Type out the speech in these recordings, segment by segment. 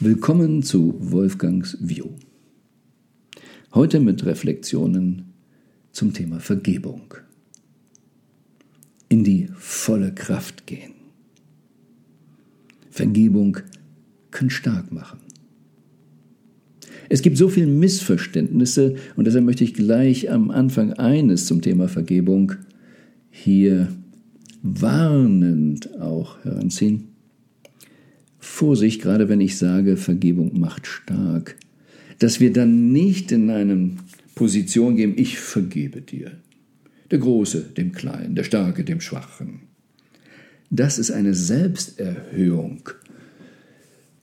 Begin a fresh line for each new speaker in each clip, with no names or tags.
Willkommen zu Wolfgangs View. Heute mit Reflexionen zum Thema Vergebung. In die volle Kraft gehen. Vergebung kann stark machen. Es gibt so viele Missverständnisse und deshalb möchte ich gleich am Anfang eines zum Thema Vergebung hier warnend auch heranziehen. Vorsicht, gerade wenn ich sage, Vergebung macht stark, dass wir dann nicht in eine Position gehen, ich vergebe dir. Der Große dem Kleinen, der Starke dem Schwachen. Das ist eine Selbsterhöhung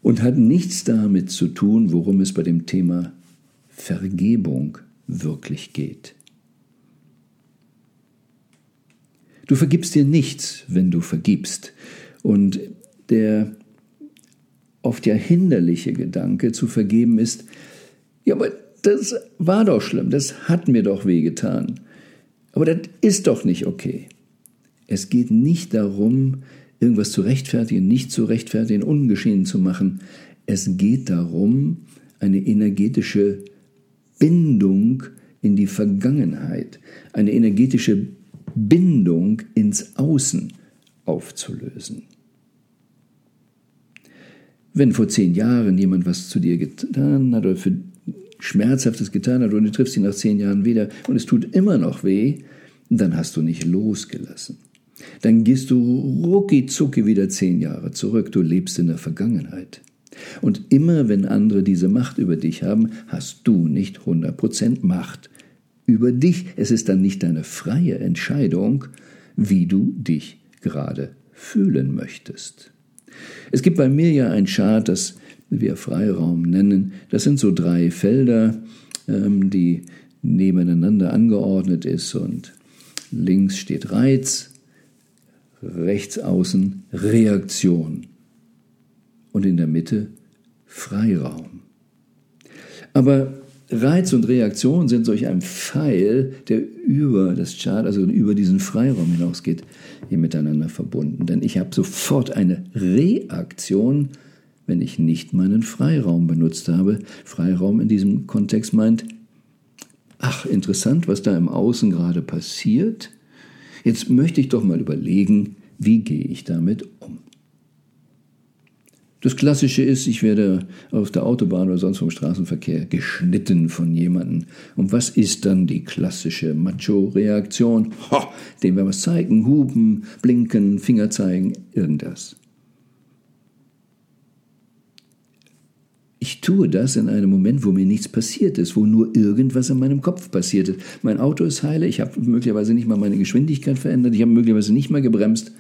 und hat nichts damit zu tun, worum es bei dem Thema Vergebung wirklich geht. Du vergibst dir nichts, wenn du vergibst. Und der oft ja hinderliche Gedanke zu vergeben ist, ja, aber das war doch schlimm, das hat mir doch wehgetan. Aber das ist doch nicht okay. Es geht nicht darum, irgendwas zu rechtfertigen, nicht zu rechtfertigen, ungeschehen zu machen. Es geht darum, eine energetische Bindung in die Vergangenheit, eine energetische Bindung ins Außen aufzulösen. Wenn vor zehn Jahren jemand was zu dir getan hat oder für Schmerzhaftes getan hat und du triffst ihn nach zehn Jahren wieder und es tut immer noch weh, dann hast du nicht losgelassen. Dann gehst du rucki zucki wieder zehn Jahre zurück. Du lebst in der Vergangenheit. Und immer wenn andere diese Macht über dich haben, hast du nicht 100% Macht über dich. Es ist dann nicht deine freie Entscheidung, wie du dich gerade fühlen möchtest. Es gibt bei mir ja ein Chart, das wir Freiraum nennen. Das sind so drei Felder, ähm, die nebeneinander angeordnet ist und links steht Reiz, rechts außen Reaktion und in der Mitte Freiraum. Aber Reiz und Reaktion sind solch ein Pfeil, der über das Chart, also über diesen Freiraum hinausgeht, hier miteinander verbunden. Denn ich habe sofort eine Reaktion, wenn ich nicht meinen Freiraum benutzt habe. Freiraum in diesem Kontext meint, ach, interessant, was da im Außen gerade passiert. Jetzt möchte ich doch mal überlegen, wie gehe ich damit um. Das Klassische ist, ich werde auf der Autobahn oder sonst vom Straßenverkehr geschnitten von jemandem. Und was ist dann die klassische Macho-Reaktion? Dem wir was zeigen, hupen, blinken, Finger zeigen, irgendwas. Ich tue das in einem Moment, wo mir nichts passiert ist, wo nur irgendwas in meinem Kopf passiert ist. Mein Auto ist heile, ich habe möglicherweise nicht mal meine Geschwindigkeit verändert, ich habe möglicherweise nicht mal gebremst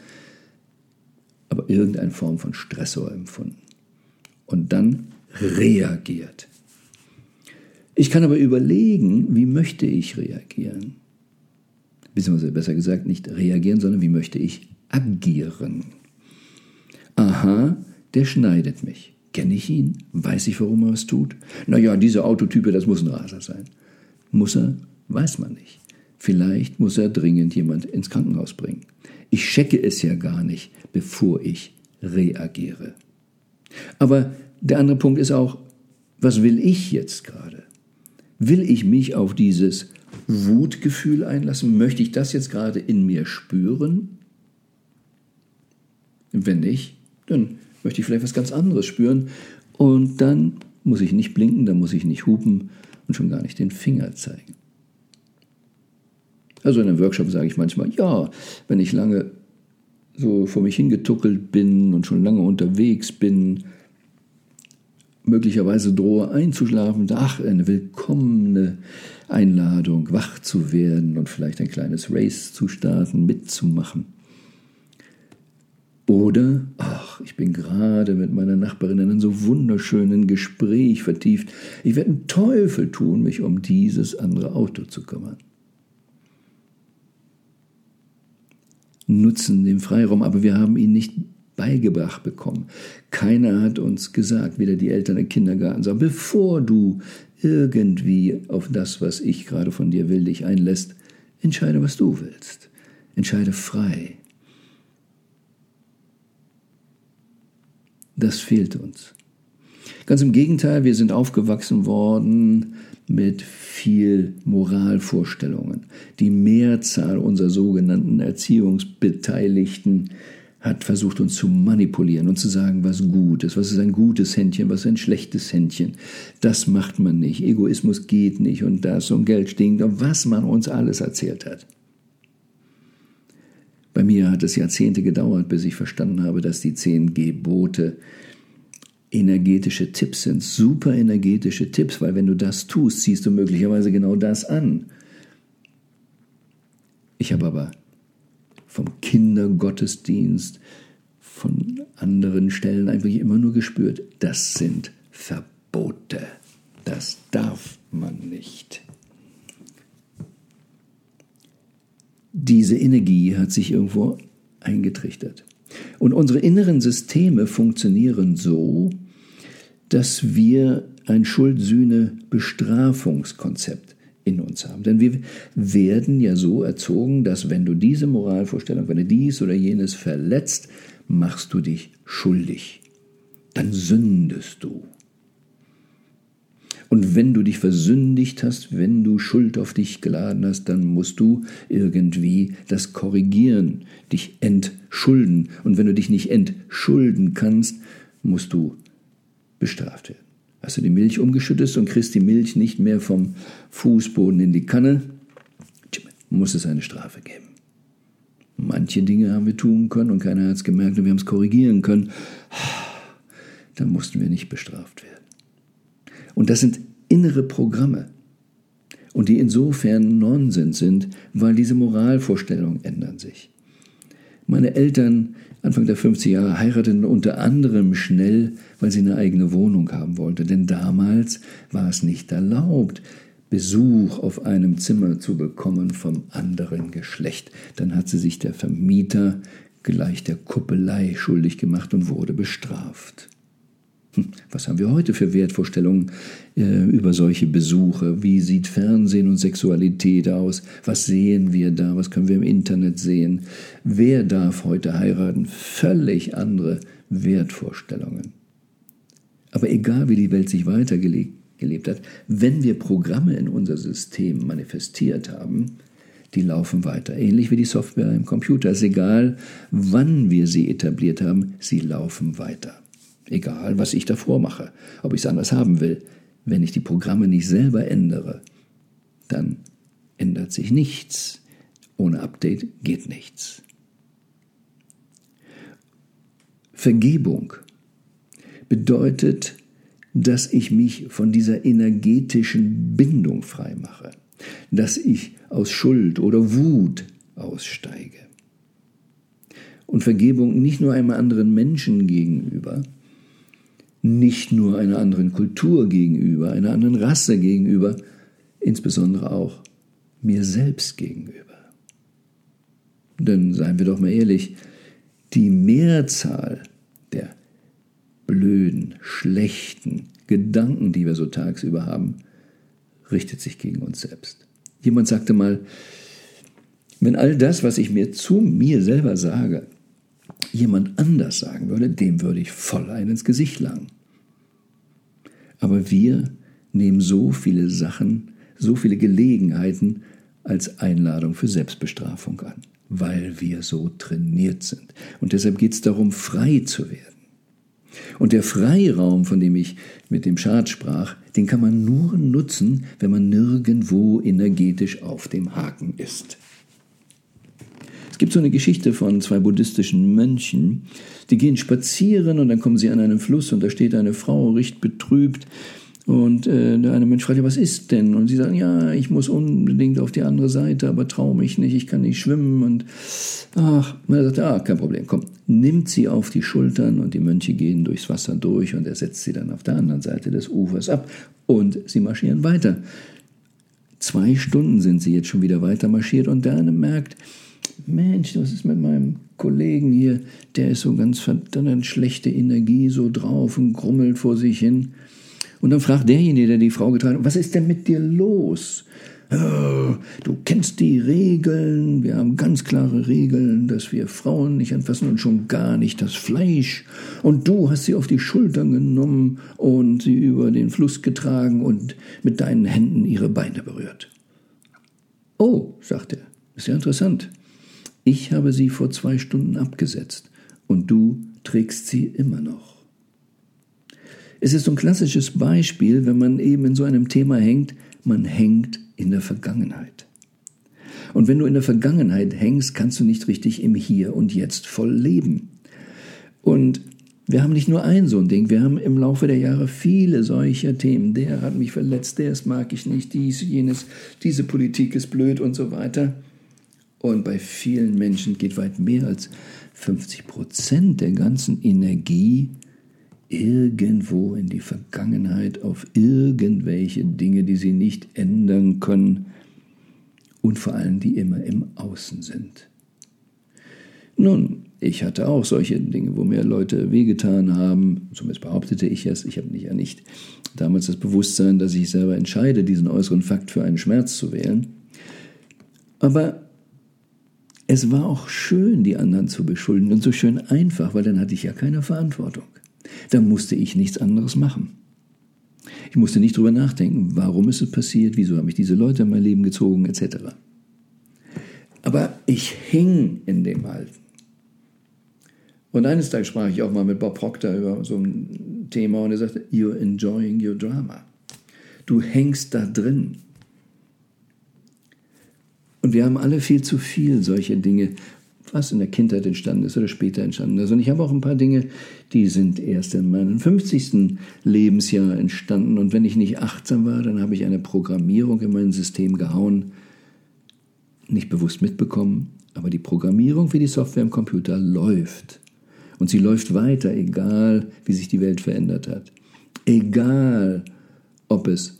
aber irgendeine Form von Stressor empfunden. Und dann reagiert. Ich kann aber überlegen, wie möchte ich reagieren? Beziehungsweise besser gesagt, nicht reagieren, sondern wie möchte ich agieren? Aha, der schneidet mich. Kenne ich ihn? Weiß ich, warum er es tut? Naja, dieser Autotype, das muss ein Raser sein. Muss er? Weiß man nicht. Vielleicht muss er dringend jemand ins Krankenhaus bringen. Ich checke es ja gar nicht, bevor ich reagiere. Aber der andere Punkt ist auch, was will ich jetzt gerade? Will ich mich auf dieses Wutgefühl einlassen? Möchte ich das jetzt gerade in mir spüren? Wenn nicht, dann möchte ich vielleicht was ganz anderes spüren. Und dann muss ich nicht blinken, dann muss ich nicht hupen und schon gar nicht den Finger zeigen. Also in einem Workshop sage ich manchmal, ja, wenn ich lange so vor mich hingetuckelt bin und schon lange unterwegs bin, möglicherweise drohe einzuschlafen, ach, eine willkommene Einladung, wach zu werden und vielleicht ein kleines Race zu starten, mitzumachen. Oder, ach, ich bin gerade mit meiner Nachbarin in einem so wunderschönen Gespräch vertieft, ich werde einen Teufel tun, mich um dieses andere Auto zu kümmern. Nutzen den Freiraum, aber wir haben ihn nicht beigebracht bekommen. Keiner hat uns gesagt, weder die Eltern im Kindergarten, sagen, bevor du irgendwie auf das, was ich gerade von dir will, dich einlässt, entscheide, was du willst. Entscheide frei. Das fehlt uns. Ganz im Gegenteil, wir sind aufgewachsen worden mit viel Moralvorstellungen. Die Mehrzahl unserer sogenannten Erziehungsbeteiligten hat versucht, uns zu manipulieren und zu sagen, was gut ist, was ist ein gutes Händchen, was ist ein schlechtes Händchen. Das macht man nicht. Egoismus geht nicht und das und Geld stinkt und was man uns alles erzählt hat. Bei mir hat es Jahrzehnte gedauert, bis ich verstanden habe, dass die zehn Gebote energetische Tipps sind, super energetische Tipps, weil wenn du das tust, ziehst du möglicherweise genau das an. Ich habe aber vom Kindergottesdienst, von anderen Stellen einfach immer nur gespürt, das sind Verbote. Das darf man nicht. Diese Energie hat sich irgendwo eingetrichtert. Und unsere inneren Systeme funktionieren so, dass wir ein Schuld-Sühne-Bestrafungskonzept in uns haben. Denn wir werden ja so erzogen, dass wenn du diese Moralvorstellung, wenn du dies oder jenes verletzt, machst du dich schuldig. Dann sündest du. Und wenn du dich versündigt hast, wenn du Schuld auf dich geladen hast, dann musst du irgendwie das korrigieren, dich entschulden. Und wenn du dich nicht entschulden kannst, musst du bestraft werden. Hast du die Milch umgeschüttet und kriegst die Milch nicht mehr vom Fußboden in die Kanne, muss es eine Strafe geben. Manche Dinge haben wir tun können und keiner hat es gemerkt und wir haben es korrigieren können. Dann mussten wir nicht bestraft werden. Und das sind innere Programme. Und die insofern Nonsens sind, weil diese Moralvorstellungen ändern sich. Meine Eltern Anfang der 50er Jahre heirateten unter anderem schnell, weil sie eine eigene Wohnung haben wollte. Denn damals war es nicht erlaubt, Besuch auf einem Zimmer zu bekommen vom anderen Geschlecht. Dann hat sie sich der Vermieter gleich der Kuppelei schuldig gemacht und wurde bestraft. Hm, was haben wir heute für Wertvorstellungen äh, über solche Besuche? Wie sieht Fernsehen und Sexualität aus? Was sehen wir da? Was können wir im Internet sehen? Wer darf heute heiraten? Völlig andere Wertvorstellungen. Aber egal wie die Welt sich weitergelebt hat, wenn wir Programme in unser System manifestiert haben, die laufen weiter. Ähnlich wie die Software im Computer. Es ist egal, wann wir sie etabliert haben, sie laufen weiter. Egal, was ich davor mache, ob ich es anders haben will. Wenn ich die Programme nicht selber ändere, dann ändert sich nichts. Ohne Update geht nichts. Vergebung bedeutet, dass ich mich von dieser energetischen Bindung frei mache, dass ich aus Schuld oder Wut aussteige. Und Vergebung nicht nur einem anderen Menschen gegenüber, nicht nur einer anderen Kultur gegenüber, einer anderen Rasse gegenüber, insbesondere auch mir selbst gegenüber. Denn seien wir doch mal ehrlich, die Mehrzahl der blöden, schlechten Gedanken, die wir so tagsüber haben, richtet sich gegen uns selbst. Jemand sagte mal, wenn all das, was ich mir zu mir selber sage, jemand anders sagen würde, dem würde ich voll ein ins Gesicht langen. Aber wir nehmen so viele Sachen, so viele Gelegenheiten als Einladung für Selbstbestrafung an, weil wir so trainiert sind. Und deshalb geht es darum, frei zu werden. Und der Freiraum, von dem ich mit dem Schad sprach, den kann man nur nutzen, wenn man nirgendwo energetisch auf dem Haken ist. Es gibt so eine Geschichte von zwei buddhistischen Mönchen, die gehen spazieren und dann kommen sie an einen Fluss und da steht eine Frau, recht betrübt. Und äh, der eine Mensch fragt, ja, was ist denn? Und sie sagen, ja, ich muss unbedingt auf die andere Seite, aber traue mich nicht, ich kann nicht schwimmen. Und ach, er sagt, ah, kein Problem, komm, nimmt sie auf die Schultern und die Mönche gehen durchs Wasser durch und er setzt sie dann auf der anderen Seite des Ufers ab und sie marschieren weiter. Zwei Stunden sind sie jetzt schon wieder weiter marschiert und der eine merkt, Mensch, was ist mit meinem Kollegen hier? Der ist so ganz verdammt schlechte Energie so drauf und grummelt vor sich hin. Und dann fragt derjenige, der die Frau getragen hat, was ist denn mit dir los? Oh, du kennst die Regeln, wir haben ganz klare Regeln, dass wir Frauen nicht anfassen und schon gar nicht das Fleisch. Und du hast sie auf die Schultern genommen und sie über den Fluss getragen und mit deinen Händen ihre Beine berührt. Oh, sagt er, ist ja interessant. Ich habe sie vor zwei Stunden abgesetzt und du trägst sie immer noch. Es ist so ein klassisches Beispiel, wenn man eben in so einem Thema hängt, man hängt in der Vergangenheit. Und wenn du in der Vergangenheit hängst, kannst du nicht richtig im Hier und Jetzt voll leben. Und wir haben nicht nur ein so ein Ding, wir haben im Laufe der Jahre viele solcher Themen. Der hat mich verletzt, der mag ich nicht, dies, jenes, diese Politik ist blöd und so weiter. Und bei vielen Menschen geht weit mehr als 50 Prozent der ganzen Energie irgendwo in die Vergangenheit auf irgendwelche Dinge, die sie nicht ändern können und vor allem die immer im Außen sind. Nun, ich hatte auch solche Dinge, wo mir Leute wehgetan haben, zumindest behauptete ich es, ich habe ja nicht damals das Bewusstsein, dass ich selber entscheide, diesen äußeren Fakt für einen Schmerz zu wählen. Aber es war auch schön, die anderen zu beschuldigen und so schön einfach, weil dann hatte ich ja keine Verantwortung. Da musste ich nichts anderes machen. Ich musste nicht drüber nachdenken, warum ist es passiert, wieso habe ich diese Leute in mein Leben gezogen, etc. Aber ich hing in dem Alten. Und eines Tages sprach ich auch mal mit Bob Proctor über so ein Thema und er sagte, You're enjoying your drama. Du hängst da drin. Und wir haben alle viel zu viel solche Dinge, was in der Kindheit entstanden ist oder später entstanden ist. Und ich habe auch ein paar Dinge, die sind erst in meinem 50. Lebensjahr entstanden. Und wenn ich nicht achtsam war, dann habe ich eine Programmierung in mein System gehauen, nicht bewusst mitbekommen, aber die Programmierung wie die Software im Computer läuft. Und sie läuft weiter, egal wie sich die Welt verändert hat. Egal, ob es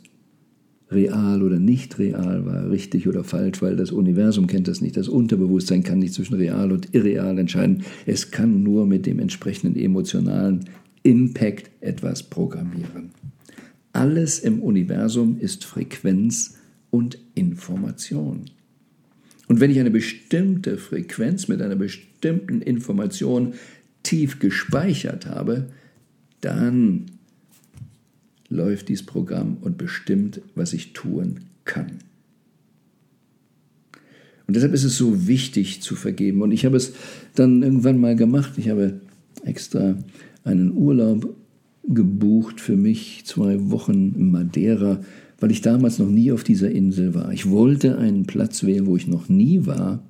real oder nicht real war, richtig oder falsch, weil das Universum kennt das nicht. Das Unterbewusstsein kann nicht zwischen real und irreal entscheiden. Es kann nur mit dem entsprechenden emotionalen Impact etwas programmieren. Alles im Universum ist Frequenz und Information. Und wenn ich eine bestimmte Frequenz mit einer bestimmten Information tief gespeichert habe, dann läuft dieses Programm und bestimmt, was ich tun kann. Und deshalb ist es so wichtig zu vergeben. Und ich habe es dann irgendwann mal gemacht. Ich habe extra einen Urlaub gebucht für mich, zwei Wochen in Madeira, weil ich damals noch nie auf dieser Insel war. Ich wollte einen Platz wählen, wo ich noch nie war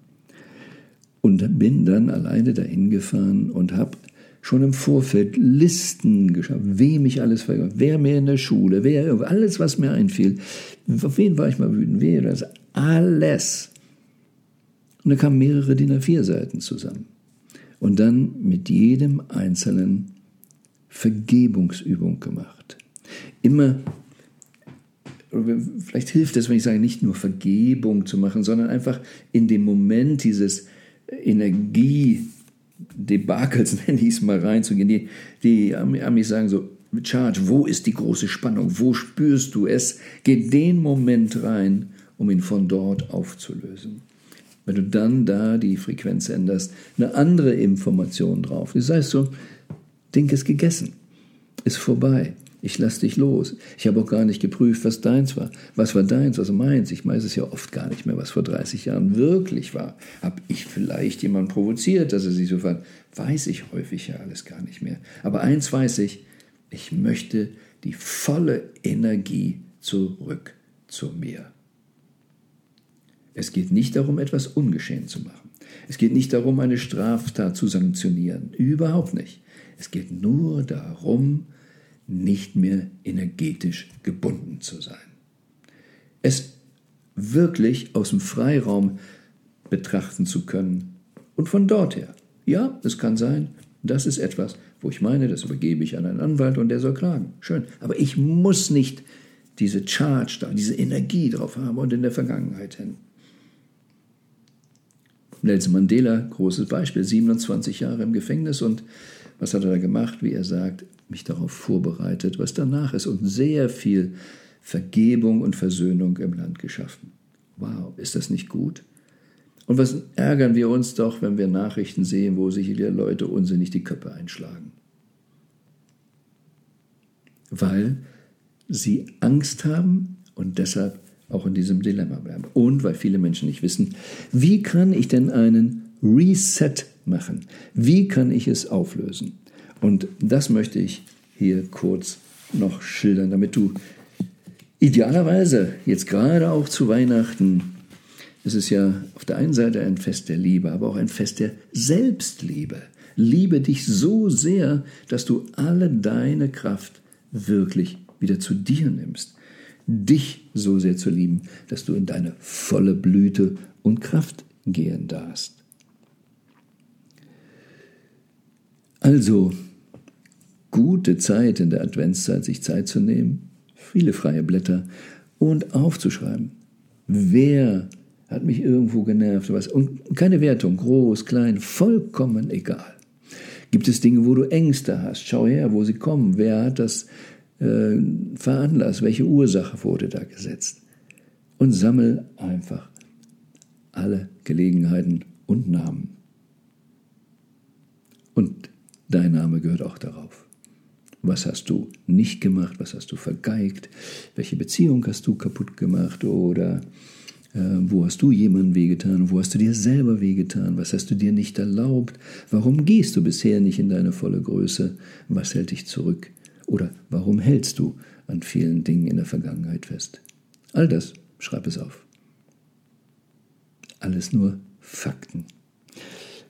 und bin dann alleine dahin gefahren und habe schon im Vorfeld Listen geschaffen, wem ich alles vergab, wer mir in der Schule, wer, alles, was mir einfiel, auf wen war ich mal wütend, wer, das, alles. Und da kamen mehrere DIN A4-Seiten zusammen. Und dann mit jedem einzelnen Vergebungsübung gemacht. Immer, vielleicht hilft es, wenn ich sage, nicht nur Vergebung zu machen, sondern einfach in dem Moment dieses Energie Debakels, nenne ich es mal, reinzugehen. Die, die Amis sagen so, Charge, wo ist die große Spannung? Wo spürst du es? Geh den Moment rein, um ihn von dort aufzulösen. Wenn du dann da die Frequenz änderst, eine andere Information drauf. Das heißt so, Ding ist gegessen, ist vorbei. Ich lasse dich los. Ich habe auch gar nicht geprüft, was deins war. Was war deins, was meins? Ich weiß es ja oft gar nicht mehr, was vor 30 Jahren wirklich war. Habe ich vielleicht jemanden provoziert, dass er sich so fand? Weiß ich häufig ja alles gar nicht mehr. Aber eins weiß ich, ich möchte die volle Energie zurück zu mir. Es geht nicht darum, etwas ungeschehen zu machen. Es geht nicht darum, eine Straftat zu sanktionieren. Überhaupt nicht. Es geht nur darum, nicht mehr energetisch gebunden zu sein. Es wirklich aus dem Freiraum betrachten zu können und von dort her. Ja, es kann sein, das ist etwas, wo ich meine, das übergebe ich an einen Anwalt und der soll klagen. Schön. Aber ich muss nicht diese Charge da, diese Energie drauf haben und in der Vergangenheit hin. Nelson Mandela, großes Beispiel, 27 Jahre im Gefängnis und was hat er da gemacht? Wie er sagt, mich darauf vorbereitet, was danach ist und sehr viel Vergebung und Versöhnung im Land geschaffen. Wow, ist das nicht gut? Und was ärgern wir uns doch, wenn wir Nachrichten sehen, wo sich Leute unsinnig die Köpfe einschlagen? Weil sie Angst haben und deshalb auch in diesem Dilemma bleiben. Und weil viele Menschen nicht wissen, wie kann ich denn einen Reset machen? Wie kann ich es auflösen? Und das möchte ich hier kurz noch schildern, damit du idealerweise jetzt gerade auch zu Weihnachten, es ist ja auf der einen Seite ein Fest der Liebe, aber auch ein Fest der Selbstliebe. Liebe dich so sehr, dass du alle deine Kraft wirklich wieder zu dir nimmst. Dich so sehr zu lieben, dass du in deine volle Blüte und Kraft gehen darfst. Also, gute Zeit in der Adventszeit, sich Zeit zu nehmen, viele freie Blätter und aufzuschreiben. Wer hat mich irgendwo genervt? Was? Und keine Wertung, groß, klein, vollkommen egal. Gibt es Dinge, wo du Ängste hast? Schau her, wo sie kommen. Wer hat das äh, veranlasst? Welche Ursache wurde da gesetzt? Und sammel einfach alle Gelegenheiten und Namen. Und dein Name gehört auch darauf. Was hast du nicht gemacht? Was hast du vergeigt? Welche Beziehung hast du kaputt gemacht? Oder äh, wo hast du jemandem wehgetan? Wo hast du dir selber wehgetan? Was hast du dir nicht erlaubt? Warum gehst du bisher nicht in deine volle Größe? Was hält dich zurück? Oder warum hältst du an vielen Dingen in der Vergangenheit fest? All das, schreib es auf. Alles nur Fakten.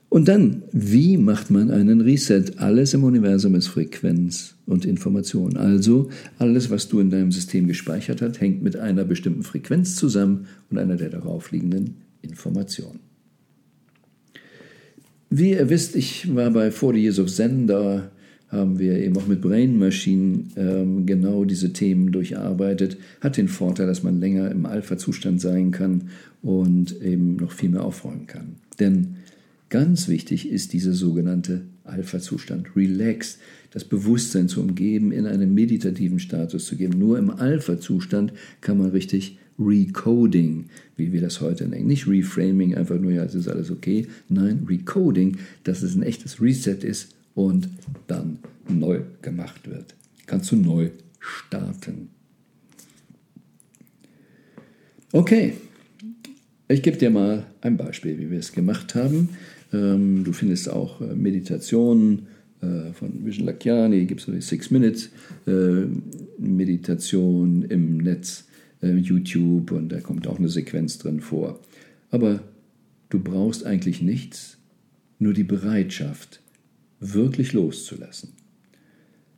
Und dann, wie macht man einen Reset? Alles im Universum ist Frequenz und Information. Also alles, was du in deinem System gespeichert hast, hängt mit einer bestimmten Frequenz zusammen und einer der darauf liegenden Informationen. Wie ihr wisst, ich war bei 40 Years of Zen, da haben wir eben auch mit Brain Machine ähm, genau diese Themen durcharbeitet. Hat den Vorteil, dass man länger im Alpha-Zustand sein kann und eben noch viel mehr aufräumen kann. Denn Ganz wichtig ist dieser sogenannte Alpha-Zustand. Relax, das Bewusstsein zu umgeben, in einen meditativen Status zu geben. Nur im Alpha-Zustand kann man richtig Recoding, wie wir das heute nennen. Nicht Reframing, einfach nur, ja, es ist alles okay. Nein, Recoding, dass es ein echtes Reset ist und dann neu gemacht wird. Kannst du neu starten. Okay, ich gebe dir mal ein Beispiel, wie wir es gemacht haben. Ähm, du findest auch äh, Meditationen äh, von Vision Lakiani, gibt es so die Six Minutes äh, Meditation im Netz, YouTube und da kommt auch eine Sequenz drin vor. Aber du brauchst eigentlich nichts, nur die Bereitschaft, wirklich loszulassen.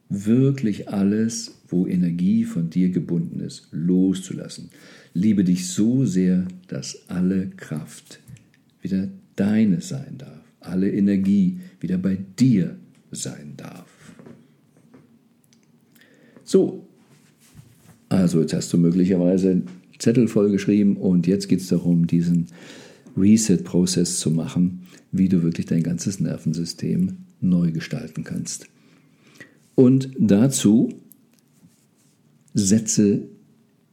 Wirklich alles, wo Energie von dir gebunden ist, loszulassen. Liebe dich so sehr, dass alle Kraft wieder deine sein darf, alle Energie wieder bei dir sein darf. So, also jetzt hast du möglicherweise Zettel vollgeschrieben und jetzt geht es darum, diesen Reset-Prozess zu machen, wie du wirklich dein ganzes Nervensystem neu gestalten kannst. Und dazu setze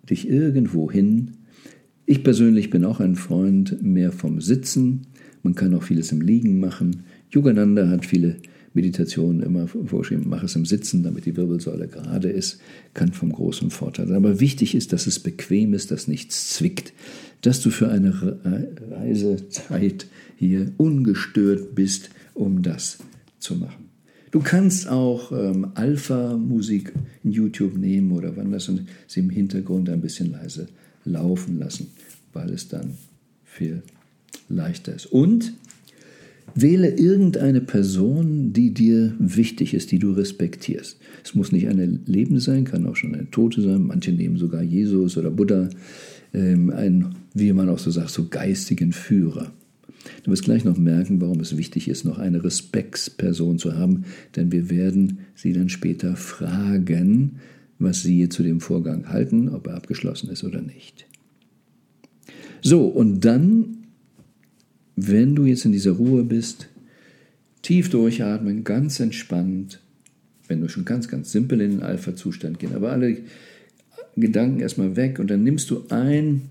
dich irgendwo hin. Ich persönlich bin auch ein Freund mehr vom Sitzen. Man kann auch vieles im Liegen machen. Yogananda hat viele Meditationen immer vorgeschrieben, mach es im Sitzen, damit die Wirbelsäule gerade ist, kann vom großen Vorteil sein. Aber wichtig ist, dass es bequem ist, dass nichts zwickt, dass du für eine Reisezeit hier ungestört bist, um das zu machen. Du kannst auch ähm, Alpha-Musik in YouTube nehmen oder wann das und sie im Hintergrund ein bisschen leise laufen lassen, weil es dann viel leichter ist. Und wähle irgendeine Person, die dir wichtig ist, die du respektierst. Es muss nicht eine Lebende sein, kann auch schon eine Tote sein. Manche nehmen sogar Jesus oder Buddha, ähm, einen, wie man auch so sagt, so geistigen Führer. Du wirst gleich noch merken, warum es wichtig ist, noch eine Respektsperson zu haben, denn wir werden sie dann später fragen, was sie zu dem Vorgang halten, ob er abgeschlossen ist oder nicht. So, und dann wenn du jetzt in dieser Ruhe bist, tief durchatmen, ganz entspannt, wenn du schon ganz, ganz simpel in den Alpha-Zustand gehen, aber alle Gedanken erstmal weg und dann nimmst du ein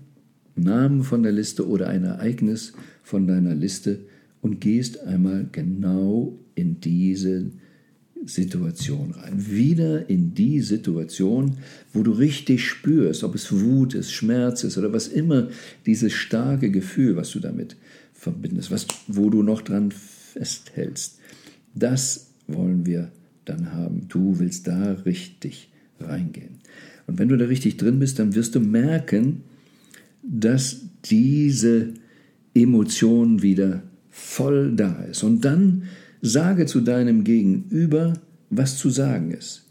Namen von der Liste oder ein Ereignis von deiner Liste und gehst einmal genau in diese Situation rein. Wieder in die Situation, wo du richtig spürst, ob es Wut ist, Schmerz ist oder was immer, dieses starke Gefühl, was du damit verbindest, was, wo du noch dran festhältst. Das wollen wir dann haben. Du willst da richtig reingehen. Und wenn du da richtig drin bist, dann wirst du merken, dass diese Emotion wieder voll da ist. Und dann sage zu deinem Gegenüber, was zu sagen ist.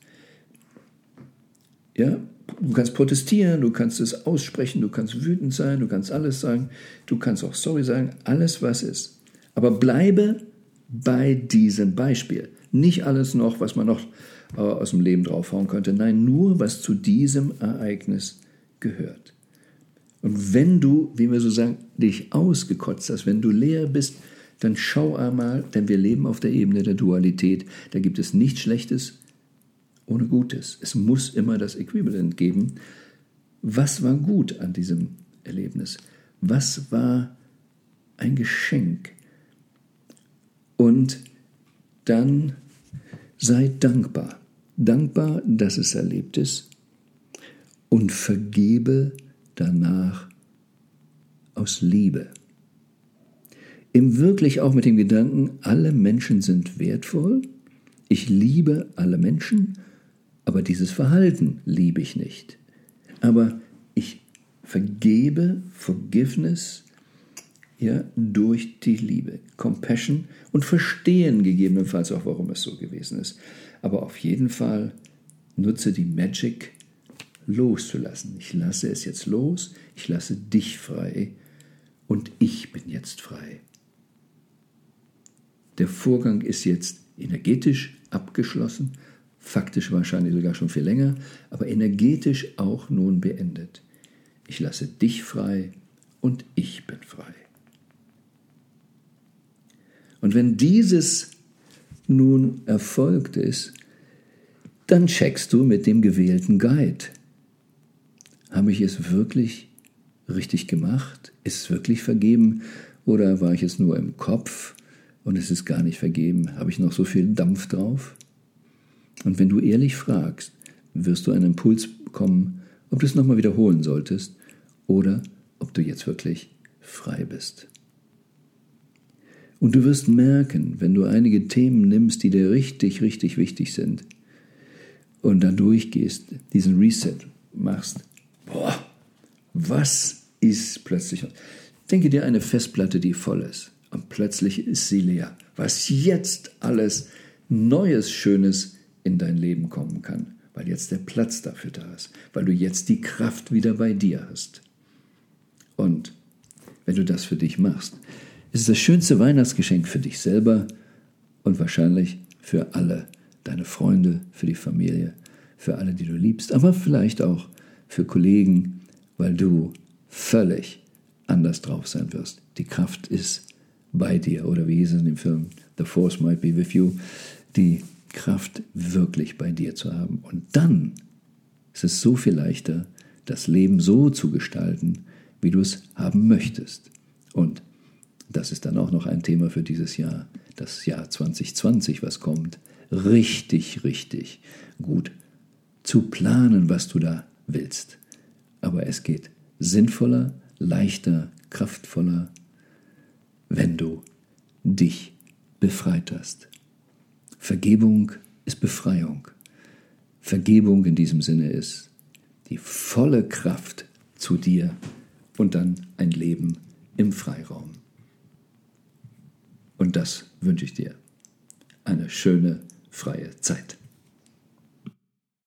Ja, du kannst protestieren, du kannst es aussprechen, du kannst wütend sein, du kannst alles sagen, du kannst auch sorry sagen, alles was ist. Aber bleibe bei diesem Beispiel. Nicht alles noch, was man noch äh, aus dem Leben draufhauen könnte. Nein, nur was zu diesem Ereignis gehört. Und wenn du, wie wir so sagen, dich ausgekotzt hast, wenn du leer bist, dann schau einmal, denn wir leben auf der Ebene der Dualität. Da gibt es nichts Schlechtes ohne Gutes. Es muss immer das Äquivalent geben. Was war gut an diesem Erlebnis? Was war ein Geschenk? Und dann sei dankbar. Dankbar, dass es erlebt ist und vergebe danach aus Liebe. Im wirklich auch mit dem Gedanken, alle Menschen sind wertvoll, ich liebe alle Menschen, aber dieses Verhalten liebe ich nicht. Aber ich vergebe, Forgiveness, ja, durch die Liebe, Compassion und verstehen gegebenenfalls auch, warum es so gewesen ist. Aber auf jeden Fall nutze die Magic loszulassen. Ich lasse es jetzt los, ich lasse dich frei und ich bin jetzt frei. Der Vorgang ist jetzt energetisch abgeschlossen, faktisch wahrscheinlich sogar schon viel länger, aber energetisch auch nun beendet. Ich lasse dich frei und ich bin frei. Und wenn dieses nun erfolgt ist, dann checkst du mit dem gewählten Guide. Habe ich es wirklich richtig gemacht? Ist es wirklich vergeben? Oder war ich es nur im Kopf und es ist gar nicht vergeben? Habe ich noch so viel Dampf drauf? Und wenn du ehrlich fragst, wirst du einen Impuls bekommen, ob du es nochmal wiederholen solltest oder ob du jetzt wirklich frei bist. Und du wirst merken, wenn du einige Themen nimmst, die dir richtig, richtig wichtig sind, und dann durchgehst, diesen Reset machst, boah, was ist plötzlich? Denke dir eine Festplatte, die voll ist, und plötzlich ist sie leer. Was jetzt alles Neues, Schönes in dein Leben kommen kann, weil jetzt der Platz dafür da ist, weil du jetzt die Kraft wieder bei dir hast. Und wenn du das für dich machst, es ist das schönste Weihnachtsgeschenk für dich selber und wahrscheinlich für alle, deine Freunde, für die Familie, für alle, die du liebst, aber vielleicht auch für Kollegen, weil du völlig anders drauf sein wirst. Die Kraft ist bei dir oder wie hieß es in dem Film, The Force might be with you, die Kraft wirklich bei dir zu haben. Und dann ist es so viel leichter, das Leben so zu gestalten, wie du es haben möchtest. Und das ist dann auch noch ein Thema für dieses Jahr, das Jahr 2020, was kommt, richtig, richtig gut zu planen, was du da willst. Aber es geht sinnvoller, leichter, kraftvoller, wenn du dich befreit hast. Vergebung ist Befreiung. Vergebung in diesem Sinne ist die volle Kraft zu dir und dann ein Leben im Freiraum. Und das wünsche ich dir. Eine schöne, freie Zeit.